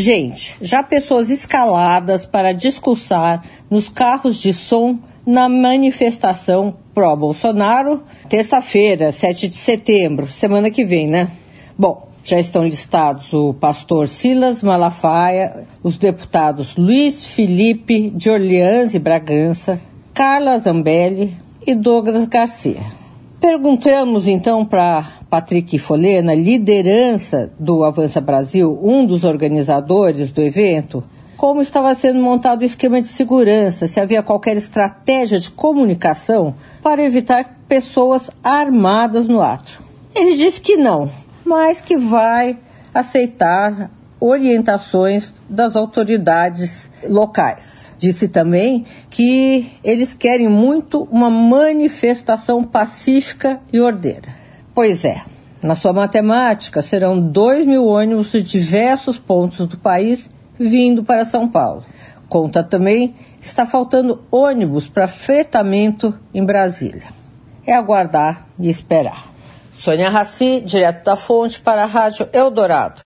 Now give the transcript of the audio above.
Gente, já pessoas escaladas para discursar nos carros de som na manifestação pró-Bolsonaro, terça-feira, 7 de setembro, semana que vem, né? Bom, já estão listados o pastor Silas Malafaia, os deputados Luiz Felipe de Orleans e Bragança, Carla Zambelli e Douglas Garcia. Perguntamos então para Patrick Folena, liderança do Avança Brasil, um dos organizadores do evento, como estava sendo montado o esquema de segurança, se havia qualquer estratégia de comunicação para evitar pessoas armadas no ato. Ele disse que não, mas que vai aceitar orientações das autoridades locais. Disse também que eles querem muito uma manifestação pacífica e ordeira. Pois é, na sua matemática serão 2 mil ônibus de diversos pontos do país vindo para São Paulo. Conta também que está faltando ônibus para fretamento em Brasília. É aguardar e esperar. Sônia Raci, direto da fonte para a Rádio Eldorado.